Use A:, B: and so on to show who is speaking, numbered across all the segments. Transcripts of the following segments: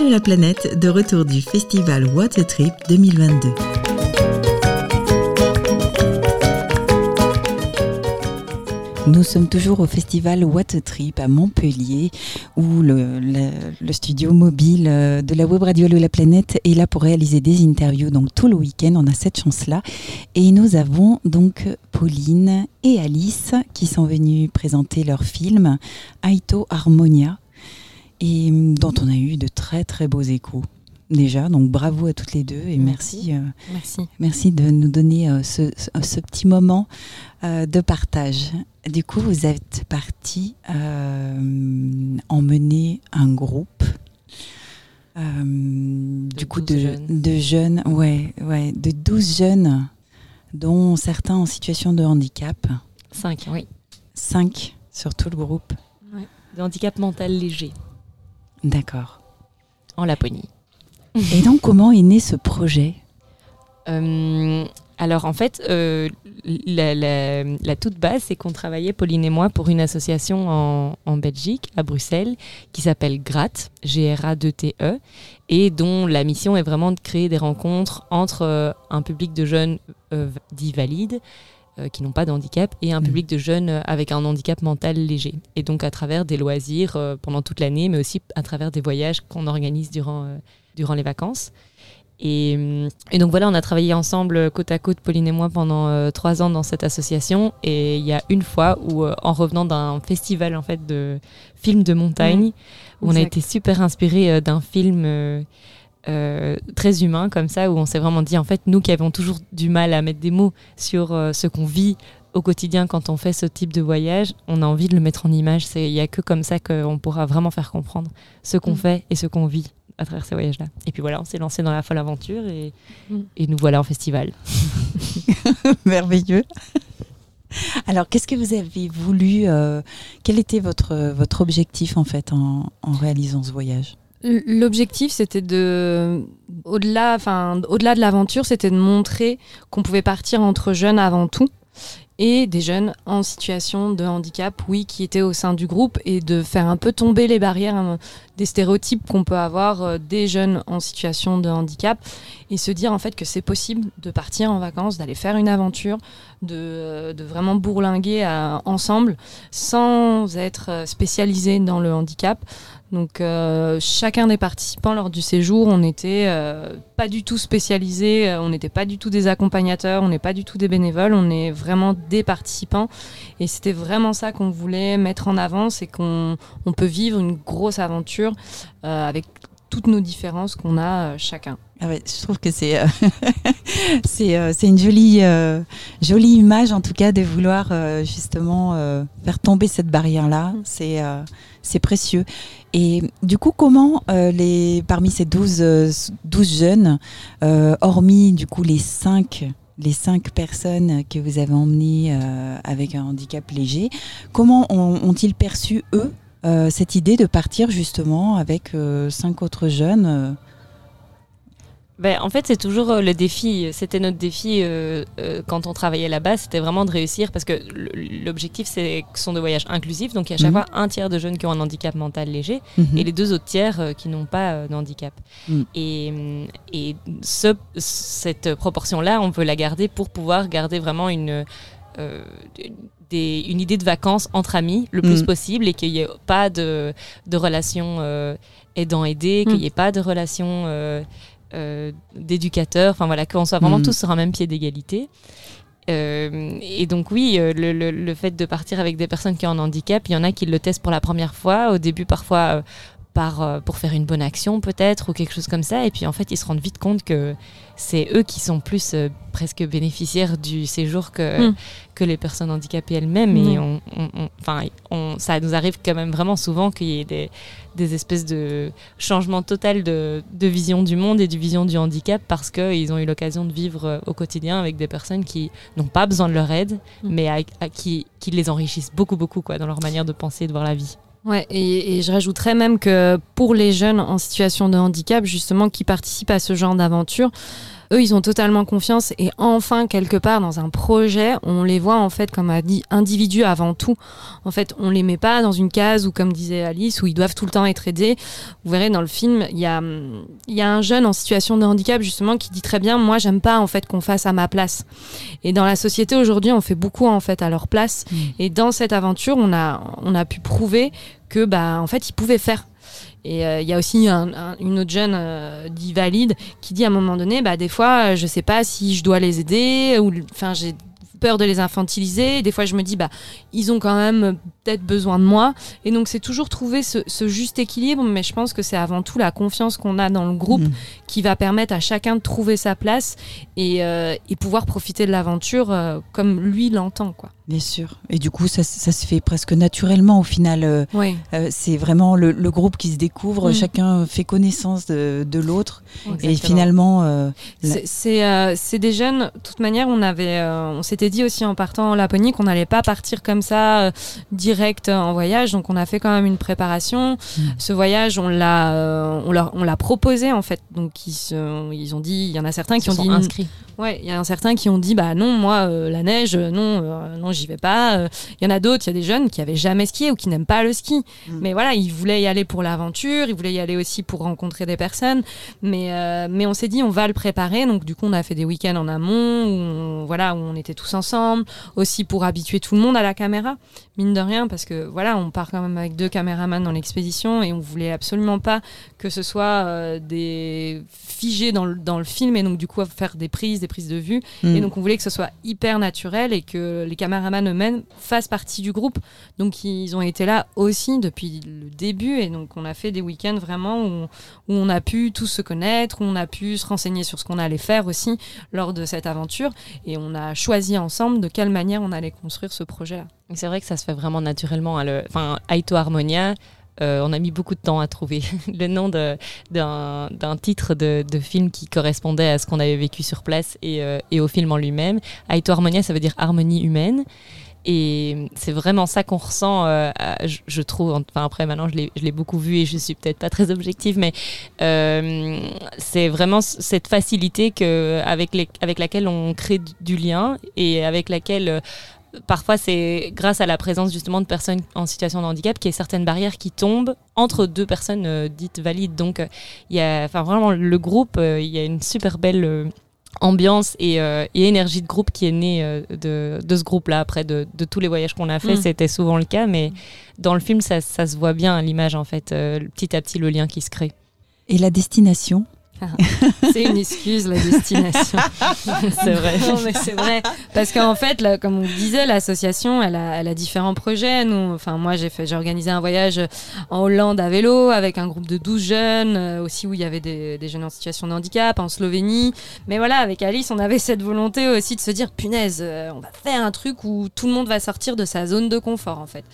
A: De la planète, de retour du festival Water Trip 2022. Nous sommes toujours au festival What Trip à Montpellier, où le, studio mobile euh, de la web radio la planète est là pour réaliser des interviews. Donc tout le week-end, on a cette chance-là. Et nous avons donc Pauline et Alice qui sont venues présenter leur film Aito Harmonia, et mm, dont on a eu très très beaux échos déjà. Donc bravo à toutes les deux et merci.
B: Merci,
A: merci. de nous donner euh, ce, petit moment euh, de partage. Du coup, vous êtes parti euh, emmener un groupe. Euh, du coup, de, jeunes. de jeunes, ouais, ouais, de 12 jeunes, dont certains en situation de handicap.
B: 5, oui.
A: 5 sur tout le groupe.
B: Ouais. De handicap mental léger.
A: D'accord.
B: En Laponie.
A: Et donc, comment est né ce projet?
B: Euh, alors en fait, euh, la, toute base, c'est qu'on travaillait, Pauline et moi, pour une association en, Belgique, à Bruxelles, qui s'appelle GRAT, G-R-A-D-T-E, et dont la mission est vraiment de créer des rencontres entre euh, un public de jeunes dits valides, qui n'ont pas de handicap, et un mmh. public de jeunes avec un handicap mental léger. Et donc à travers des loisirs pendant toute l'année, mais aussi à travers des voyages qu'on organise durant, durant les vacances. Et, donc voilà, on a travaillé ensemble côte à côte, Pauline et moi, pendant euh, trois ans dans cette association. Et il y a une fois où, euh, en revenant d'un festival en fait de films de montagne, où on a été super inspiré euh, d'un film très humain comme ça, où on s'est vraiment dit en fait, nous qui avons toujours du mal à mettre des mots sur ce qu'on vit au quotidien quand on fait ce type de voyage, on a envie de le mettre en image. Il n'y a que comme ça qu'on pourra vraiment faire comprendre ce qu'on mm. fait et ce qu'on vit à travers ces voyages-là. Et puis voilà, on s'est lancé dans la folle aventure et, mm. et nous voilà en festival.
A: Merveilleux. Alors, qu'est-ce que vous avez voulu euh, Quel était votre, votre objectif en fait en, en réalisant ce voyage?
C: L'objectif, c'était de, au-delà, enfin, au-delà de l'aventure, c'était de montrer qu'on pouvait partir entre jeunes avant tout et des jeunes en situation de handicap, oui, qui étaient au sein du groupe et de faire un peu tomber les barrières, hein, des stéréotypes qu'on peut avoir euh, des jeunes en situation de handicap et se dire en fait que c'est possible de partir en vacances, d'aller faire une aventure, de, euh, vraiment bourlinguer euh, ensemble sans être spécialisé dans le handicap. Donc euh, chacun des participants lors du séjour, on n'était euh, pas du tout spécialisés, euh, on n'était pas du tout des accompagnateurs, on n'est pas du tout des bénévoles, on est vraiment des participants. Et c'était vraiment ça qu'on voulait mettre en avant, c'est qu'on peut vivre une grosse aventure avec toutes nos différences qu'on a chacun.
A: Ah ouais, je trouve que c'est c'est une jolie jolie image en tout cas de vouloir justement faire tomber cette barrière là. Mm. C'est c'est précieux. Et du coup, comment euh, les, parmi ces 12, 12 euh, jeunes, euh, hormis du coup les 5 les cinq personnes que vous avez emmenées avec un handicap léger, comment ont-ils perçu, eux, cette idée de partir justement avec cinq autres jeunes
B: ben, en fait, c'est toujours euh, le défi. C'était notre défi euh, euh, quand on travaillait là-bas, c'était vraiment de réussir parce que l'objectif, c'est que ce sont des voyages inclusifs. Donc, il y a chaque mhm. fois un tiers de jeunes qui ont un handicap mental léger mhm. et les deux autres tiers qui n'ont pas de handicap. Mhm. Et, et ce, cette proportion-là, on peut la garder pour pouvoir garder vraiment une. Des, une idée de vacances entre amis le plus possible et qu'il n'y ait pas de, de relation aidant-aidé, qu'il n'y ait pas de relation euh, d'éducateurs, enfin voilà, qu'on soit vraiment mm. tous sur un même pied d'égalité. Euh, et donc oui, euh, le, le, fait de partir avec des personnes qui ont un handicap, il y en a qui le testent pour la première fois, au début parfois par, pour faire une bonne action peut-être, ou quelque chose comme ça, et puis en fait ils se rendent vite compte que c'est eux qui sont plus presque bénéficiaires du séjour que, mm. que les personnes handicapées elles-mêmes. Et on, on, ça nous arrive quand même vraiment souvent qu'il y ait des, des espèces de changements total de, vision du monde et du vision du handicap parce qu'ils ont eu l'occasion de vivre euh, au quotidien avec des personnes qui n'ont pas besoin de leur aide, mm. mais à, qui, qui, les enrichissent beaucoup, beaucoup quoi, dans leur manière de penser et de voir la vie.
C: Ouais, et, et, je rajouterais même que pour les jeunes en situation de handicap, justement, qui participent à ce genre d'aventure, eux, ils ont totalement confiance et enfin, quelque part, dans un projet, on les voit en fait comme a dit individus avant tout. En fait, on les met pas dans une case où, comme disait Alice, où ils doivent tout le temps être aidés. Vous verrez dans le film, il y a, y a un jeune en situation de handicap justement qui dit très bien, moi, j'aime pas en fait qu'on fasse à ma place. Et dans la société aujourd'hui, on fait beaucoup en fait à leur place. Mmh. Et dans cette aventure, on a, on a pu prouver que, bah, en fait, ils pouvaient faire et euh, il y a aussi une autre jeune euh, dit valide qui dit à un moment donné, bah, des fois, je sais pas si je dois les aider, ou enfin, j'ai peur de les infantiliser. Des fois, je me dis, bah, ils ont quand même peut-être besoin de moi. Et donc, c'est toujours trouver ce, juste équilibre. Mais je pense que c'est avant tout la confiance qu'on a dans le groupe mmh. qui va permettre à chacun de trouver sa place et, euh, et pouvoir profiter de l'aventure comme lui l'entend, quoi.
A: Bien sûr. Et du coup, ça, ça, se fait presque naturellement au final. Euh,
C: oui.
A: Euh, c'est vraiment le, le, groupe qui se découvre, mm. chacun fait connaissance de, de l'autre. Et finalement. Euh,
C: c'est des jeunes, de toute manière, on, avait, on s'était dit aussi en partant en Laponie qu'on n'allait pas partir comme ça direct en voyage. Donc on a fait quand même une préparation. Mm. Ce voyage, on l'a on, on l'a proposé en fait. Donc ils, se, ils ont dit, il y en a certains qui ont dit.
B: inscrits.
C: Ouais, il y en a certains qui ont dit, bah non, moi, la neige, non, non, j'y vais pas. Il euh, y en a d'autres, il y a des jeunes qui avaient jamais skié ou qui n'aiment pas le ski. Mm. Mais voilà, ils voulaient y aller pour l'aventure, ils voulaient y aller aussi pour rencontrer des personnes. Mais, euh, mais on s'est dit, on va le préparer. Donc du coup, on a fait des week-ends en amont où on, voilà, où on était tous ensemble, aussi pour habituer tout le monde à la caméra, mine de rien, parce que voilà, on part quand même avec deux caméramans dans l'expédition et on voulait absolument pas que ce soit euh, des figés dans le, dans le film et donc du coup faire des prises, des prises de vue. Mm. Et donc on voulait que ce soit hyper naturel et que les caméramans eux-mêmes fassent partie du groupe. Donc ils ont été là aussi depuis le début et donc on a fait des week-ends vraiment où, on a pu tous se connaître, où on a pu se renseigner sur ce qu'on allait faire aussi lors de cette aventure et on a choisi ensemble de quelle manière on allait construire ce projet-là.
B: C'est vrai que ça se fait vraiment naturellement. Hein, le... Enfin, Aito Harmonia, euh, on a mis beaucoup de temps à trouver le nom d'un titre de, film qui correspondait à ce qu'on avait vécu sur place et, euh, au film en lui-même. Aito Harmonia, ça veut dire harmonie humaine. Et c'est vraiment ça qu'on ressent, euh, je, trouve. Enfin, après, maintenant, je l'ai beaucoup vu et je suis peut-être pas très objective, mais c'est vraiment cette facilité que, avec, laquelle on crée du lien et avec laquelle parfois c'est grâce à la présence justement de personnes en situation de handicap qu'il y a certaines barrières qui tombent entre deux personnes euh, dites valides. Donc euh, il y a enfin vraiment le groupe, euh, il y a une super belle ambiance et, énergie de groupe qui est née de, ce groupe-là. Après, de, tous les voyages qu'on a fait, mm. c'était souvent le cas, mais dans le film, ça, ça se voit bien à l'image, en fait, petit à petit, le lien qui se crée.
A: Et la destination?
C: c'est une excuse, la destination.
B: c'est vrai.
C: c'est vrai. Parce qu'en fait, là, comme on disait, l'association, elle a, elle a, différents projets. Nous, enfin, moi, j'ai fait, j'ai organisé un voyage en Hollande à vélo avec un groupe de 12 jeunes, euh, aussi où il y avait des, des, jeunes en situation de handicap, en Slovénie. Mais voilà, avec Alice, on avait cette volonté aussi de se dire, punaise, euh, on va faire un truc où tout le monde va sortir de sa zone de confort, en fait.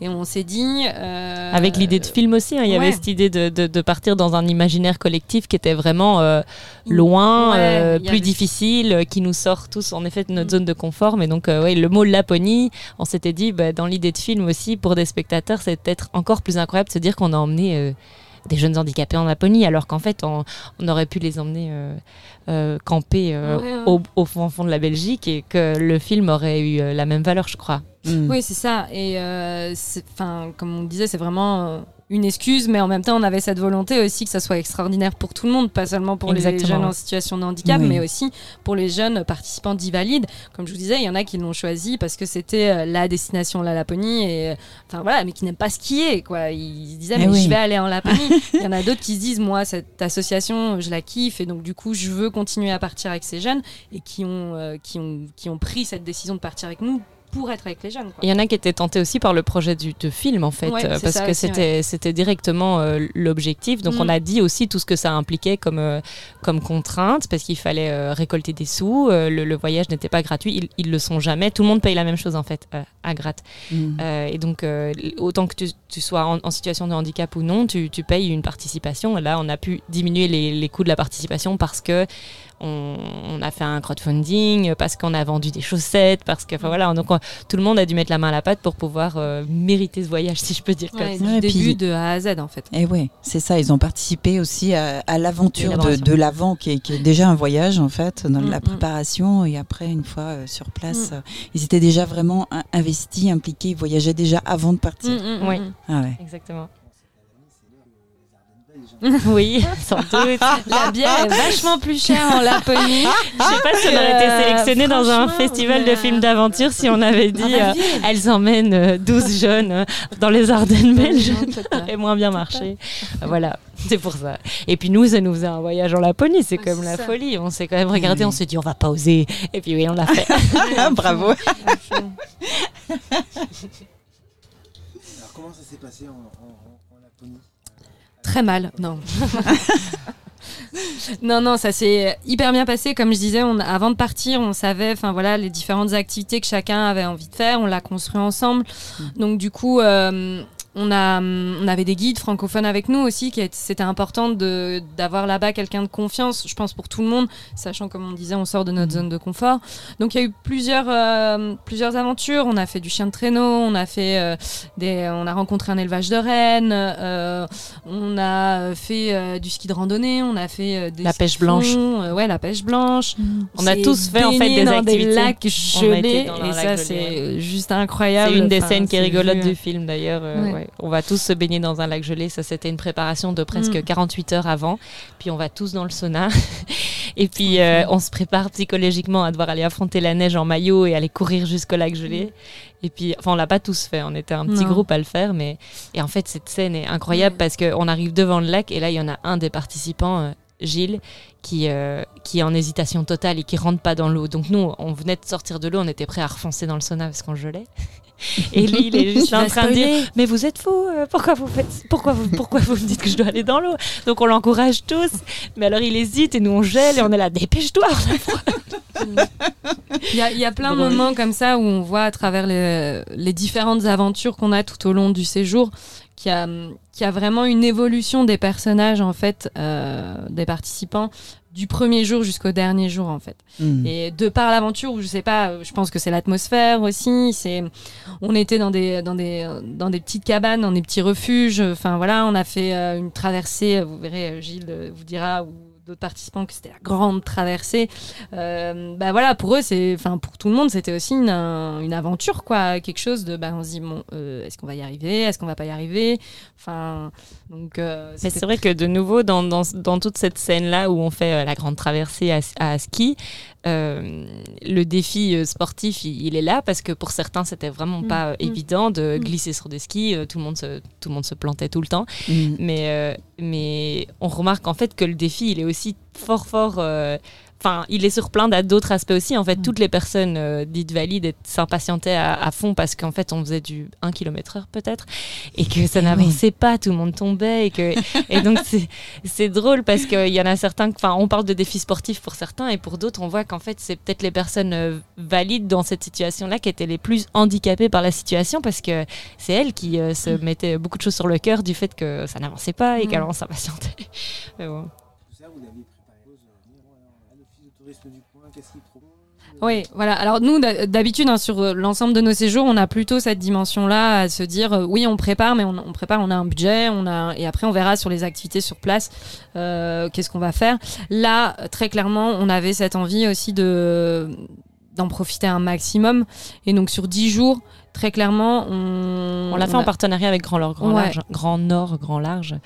C: Et on s'est dit.
B: Euh, avec l'idée de film aussi, hein, il y avait cette idée de, de, de partir dans un imaginaire collectif qui était vraiment vraiment euh, loin, euh, plus difficile, euh, qui nous sort tous en effet de notre mm. zone de confort. Mais donc, ouais, le mot Laponie, on s'était dit, bah, dans l'idée de film aussi, pour des spectateurs, c'est peut-être encore plus incroyable de se dire qu'on a emmené des jeunes handicapés en Laponie, alors qu'en fait, on, aurait pu les emmener camper Au, fond, de la Belgique et que le film aurait eu la même valeur, je crois.
C: Mm. Oui, c'est ça. Et enfin, comme on disait, c'est vraiment une excuse, mais en même temps, on avait cette volonté aussi que ça soit extraordinaire pour tout le monde, pas seulement pour les jeunes en situation de handicap, mais aussi pour les jeunes participants d'Ivalides. Comme je vous disais, il y en a qui l'ont choisi parce que c'était euh, la destination, la Laponie, et enfin voilà, mais qui n'aiment pas skier, quoi. Ils disaient, eh mais je vais aller en Laponie. il y en a d'autres qui se disent, moi, cette association, je la kiffe, et donc du coup, je veux continuer à partir avec ces jeunes, et qui ont, euh, qui ont, qui ont pris cette décision de partir avec nous pour être avec les jeunes.
B: Il y en a qui étaient tentés aussi par le projet du, de film en fait, euh, parce que c'était c'était directement euh, l'objectif. Donc on mm. a dit aussi tout ce que ça impliquait comme euh, comme contrainte, parce qu'il fallait récolter des sous. Le, voyage n'était pas gratuit, ils, ne le sont jamais. Tout le monde paye la même chose en fait à gratte. Mm. et donc autant que tu, sois en, situation de handicap ou non, tu, tu, payes une participation. Là, on a pu diminuer les, les coûts de la participation parce que on, a fait un crowdfunding, parce qu'on a vendu des chaussettes, parce que, enfin voilà, donc tout le monde a dû mettre la main à la pâte pour pouvoir euh, mériter ce voyage, si je peux dire.
C: Ouais, du début de A à Z en fait.
A: Et eh ouais, c'est ça. Ils ont participé aussi à, l'aventure de, l'avant, qui, est déjà un voyage en fait, dans la mm, mm. préparation. Et après, une fois euh, sur place, mm. euh, ils étaient déjà vraiment investis, impliqués. Ils voyageaient déjà avant de partir.
B: oui, ah ouais. exactement. Oui, sans doute.
C: La bière est vachement plus chère en Laponie.
B: Je sais pas si on aurait été sélectionné dans un festival de films d'aventure si on avait dit ah, bah, euh, elles emmènent 12 euh, jeunes euh, dans les Ardennes belges. Ça aurait moins bien marché. Voilà, c'est pour ça. Et puis nous, ça nous faisait un voyage en Laponie. C'est comme la folie. On s'est quand même regardé, on s'est dit on va pas oser. Et puis oui, on l'a fait.
A: Bravo. Alors
D: comment ça s'est passé en Laponie?
C: Très mal, non. non, non, ça s'est hyper bien passé. Comme je disais, on, avant de partir, on savait, enfin voilà, les différentes activités que chacun avait envie de faire. On l'a construit ensemble. Mm. Donc du coup, euh, on, a, on avait des guides francophones avec nous aussi, qui c'était important d'avoir là-bas quelqu'un de confiance, je pense pour tout le monde, sachant comme on disait, on sort de notre mm. zone de confort. Donc il y a eu plusieurs, euh, plusieurs aventures. On a fait du chien de traîneau, on a fait euh, des, on a rencontré un élevage de rennes, euh, on a fait du ski de randonnée, on a fait
B: la pêche blanche.
C: ouais, la pêche blanche.
B: Mm. On, a tous fait en fait des
C: dans
B: activités.
C: des lacs gelés et ça c'est juste incroyable.
B: C'est une des scènes qui est rigolote du film d'ailleurs. On va tous se baigner dans un lac gelé. Ça, c'était une préparation de presque 48 mm. heures avant. Puis on va tous dans le sauna. et puis euh, on se prépare psychologiquement à devoir aller affronter la neige en maillot et aller courir jusqu'au lac gelé. Mm. Et puis, enfin, on l'a pas tous fait. On était un petit groupe à le faire, mais et en fait, cette scène est incroyable parce qu'on arrive devant le lac et là, il y en a un des participants. Gilles, qui, euh, qui est en hésitation totale et qui rentre pas dans l'eau. Donc nous, on venait de sortir de l'eau, on était prêts à refoncer dans le sauna parce qu'on gelait. Et lui, il est juste en train de dire Mais vous êtes fou, euh, pourquoi vous faites pourquoi vous, pourquoi vous me dites que je dois aller dans l'eau? Donc on l'encourage tous, mais alors il hésite et nous on gèle et on est là Dépêche-toi
C: Il y, a, il y a plein de moments comme ça où on voit à travers les, les différentes aventures qu'on a tout au long du séjour qu'il y a, qu'il y a vraiment une évolution des personnages en fait, euh, des participants du premier jour jusqu'au dernier jour en fait. Hmm. Et de par l'aventure, je sais pas, je pense que c'est l'atmosphère aussi. C'est, on était dans des dans des dans des petites cabanes, dans des petits refuges. Enfin voilà, on a fait euh, une traversée. Vous verrez, Gilles vous dira où d'autres participants que c'était la grande traversée. Euh, bah voilà, pour eux, c'est, enfin pour tout le monde, c'était aussi une, une, aventure, quoi, quelque chose de, bah on se dit bon, euh, est-ce qu'on va y arriver, est-ce qu'on va pas y arriver, enfin donc.
B: Euh, Mais c'est vrai que de nouveau dans, dans, dans toute cette scène là où on fait la grande traversée à, à ski, euh, le défi euh, sportif, il, est là parce que pour certains, c'était vraiment pas mm. évident de mm. glisser sur des skis. tout, le monde se, tout le monde se plantait tout le temps. Mm. Mais, mais on remarque en fait que le défi, il est aussi fort, fort Enfin, il est sur plein d'autres aspects aussi. En fait, mm. toutes les personnes euh, dites valides s'impatientaient à, fond parce qu'en fait, on faisait du 1 km heure peut-être et que ça n'avançait pas, tout le monde tombait et que et donc c'est drôle parce qu'il y en a certains. Enfin, on parle de défis sportifs pour certains et pour d'autres, on voit qu'en fait, c'est peut-être les personnes euh, valides dans cette situation-là qui étaient les plus handicapées par la situation parce que c'est elles qui euh, se mm. mettaient beaucoup de choses sur le cœur du fait que ça n'avançait pas et mm. qu'elles s'impatientaient. bon.
C: Oui, voilà. Alors nous, d'habitude, hein, sur euh, l'ensemble de nos séjours, on a plutôt cette dimension-là à se dire, euh, oui, on prépare, mais on, prépare, on a un budget, on a, et après on verra sur les activités sur place, euh, qu'est-ce qu'on va faire. Là, très clairement, on avait cette envie aussi de d'en profiter un maximum. Et donc sur 10 jours, très clairement, on...
B: On l'a fait en partenariat avec Grand Nord, Grand, Large, Grand Nord, Grand Large.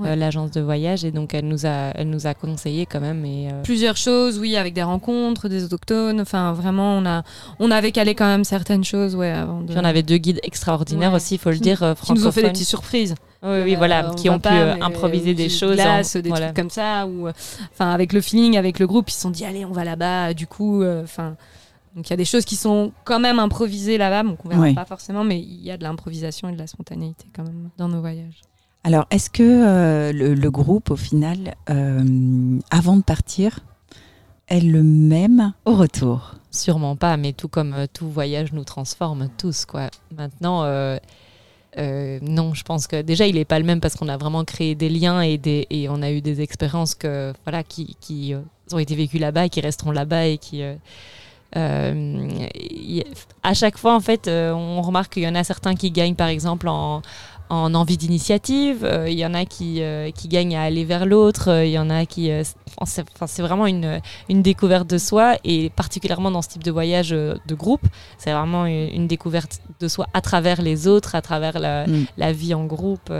B: Euh, l'agence de voyage. Et donc elle nous a elle nous a conseillé quand même et
C: euh, plusieurs choses oui avec des rencontres des autochtones. Enfin vraiment on a on avait calé quand même certaines choses ouais avant
B: de... Puis on avait deux guides extraordinaires aussi il faut le dire
C: euh, qui nous ont fait des petites surprises.
B: Oui, oui, voilà, qui ont pu improviser des choses,
C: glace, des trucs comme ça, ou enfin avec le feeling, avec le groupe, ils se sont dit allez, on va là-bas. Du coup, enfin, donc il y a des choses qui sont quand même improvisées là-bas, donc on verra pas forcément, mais il y a de l'improvisation et de la spontanéité quand même dans nos voyages.
A: Alors, est-ce que euh, le, groupe, au final, euh, avant de partir, est le même au retour?
B: Sûrement pas, mais tout comme euh, tout voyage nous transforme tous, quoi. Maintenant, non, je pense que déjà, il n'est pas le même parce qu'on a vraiment créé des liens et, des, et on a eu des expériences que, voilà, qui, qui ont été vécus là-bas et qui resteront là-bas et qui euh, à chaque fois, en fait, euh, on remarque qu'il y en a certains qui gagnent, par exemple, en, en envie d'initiative. Euh, il y en a qui, qui gagnent à aller vers l'autre. Il y en a qui. C'est vraiment une, une, découverte de soi et particulièrement dans ce type de voyage de groupe, c'est vraiment une, découverte de soi à travers les autres, à travers la, mm. la vie en groupe.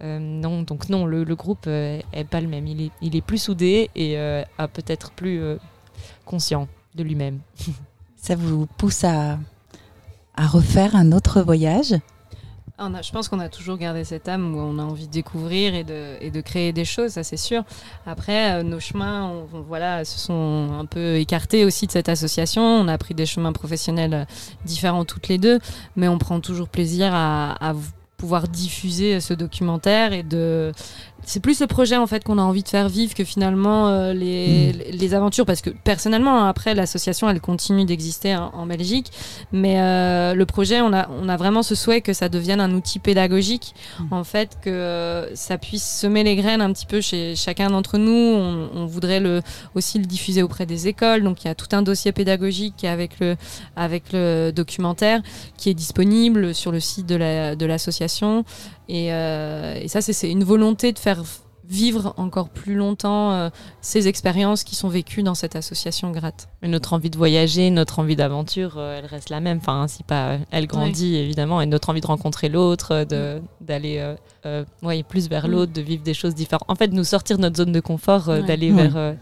B: non, donc non, le, le groupe est pas le même. Il est, il est plus soudé et a peut-être plus conscient de lui-même.
A: Ça vous pousse à, à refaire un autre voyage
C: on a, je pense qu'on a toujours gardé cette âme où on a envie de découvrir et de, et de créer des choses, ça c'est sûr. Après, euh, nos chemins voilà, se sont un peu écartés aussi de cette association. On a pris des chemins professionnels différents toutes les deux, mais on prend toujours plaisir à, à pouvoir diffuser ce documentaire et de c'est plus ce projet en fait qu'on a envie de faire vivre que finalement euh, les, mm. les, aventures. Parce que personnellement hein, après l'association elle continue d'exister en Belgique. Mais euh, le projet on a, on a vraiment ce souhait que ça devienne un outil pédagogique mm. en fait que euh, ça puisse semer les graines un petit peu chez chacun d'entre nous. On, on, voudrait le, aussi le diffuser auprès des écoles. Donc il y a tout un dossier pédagogique avec le, avec le documentaire qui est disponible sur le site de l'association la, de et, euh, et ça, c'est une volonté de faire vivre encore plus longtemps euh, ces expériences qui sont vécues dans cette association Gratte.
B: Et notre envie de voyager, notre envie d'aventure, euh, elle reste la même. Enfin, si pas, elle grandit évidemment, et notre envie de rencontrer l'autre, de d'aller, ouais, plus vers l'autre, de vivre des choses différentes. En fait, nous sortir de notre zone de confort, d'aller vers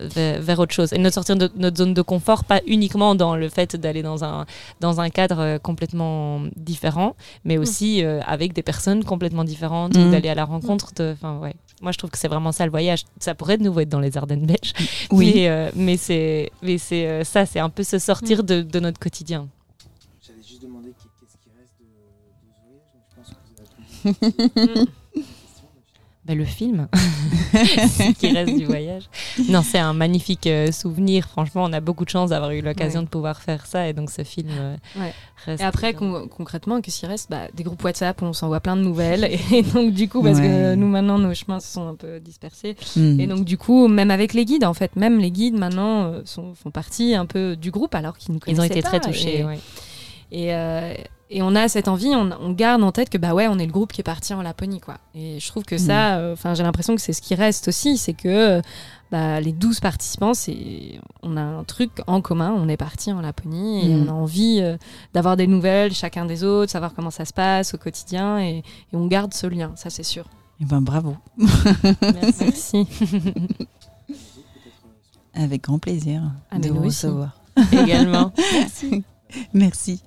B: vers, autre chose et de sortir de notre zone de confort, pas uniquement dans le fait d'aller dans un, dans un cadre euh, complètement différent, mais mm. aussi euh, avec des personnes complètement différentes, mm. d'aller à la rencontre de. Enfin, ouais. Moi, je trouve que c'est vraiment ça le voyage. Ça pourrait de nouveau être dans les Ardennes belges, oui. mais, euh, mais c'est ça, c'est un peu se sortir mm. de, de notre quotidien.
D: J'allais juste demander qu'est-ce qui reste de, de ce voyage. Je pense que vous avez
B: bah, le film qui reste du voyage. Non, c'est un magnifique euh, souvenir. Franchement, on a beaucoup de chance d'avoir eu l'occasion de pouvoir faire ça. Et donc, ce film euh, reste.
C: Et après, concrètement, qu'est-ce qui reste? Bah, Des groupes WhatsApp, on s'envoie plein de nouvelles. Et donc, du coup, parce que nous, maintenant, nos chemins se sont un peu dispersés. Hmm. Et donc, du coup, même avec les guides, en fait, même les guides, maintenant, euh, sont, font partie un peu du groupe, alors qu'ils nous connaissaient
B: Ils ont été très touchés.
C: Et, et on a cette envie, on, garde en tête que bah ouais, on est le groupe qui est parti en Laponie quoi. Et je trouve que ça, mm. euh, enfin j'ai l'impression que c'est ce qui reste aussi, c'est que bah, les 12 participants, c'est on a un truc en commun, on est parti en Laponie et mm. on a envie euh, d'avoir des nouvelles chacun des autres, savoir comment ça se passe au quotidien et, on garde ce lien, ça c'est sûr.
A: Et eh ben bravo.
C: Merci.
A: Avec grand plaisir de vous recevoir.
B: Également.
C: Merci.
A: Merci.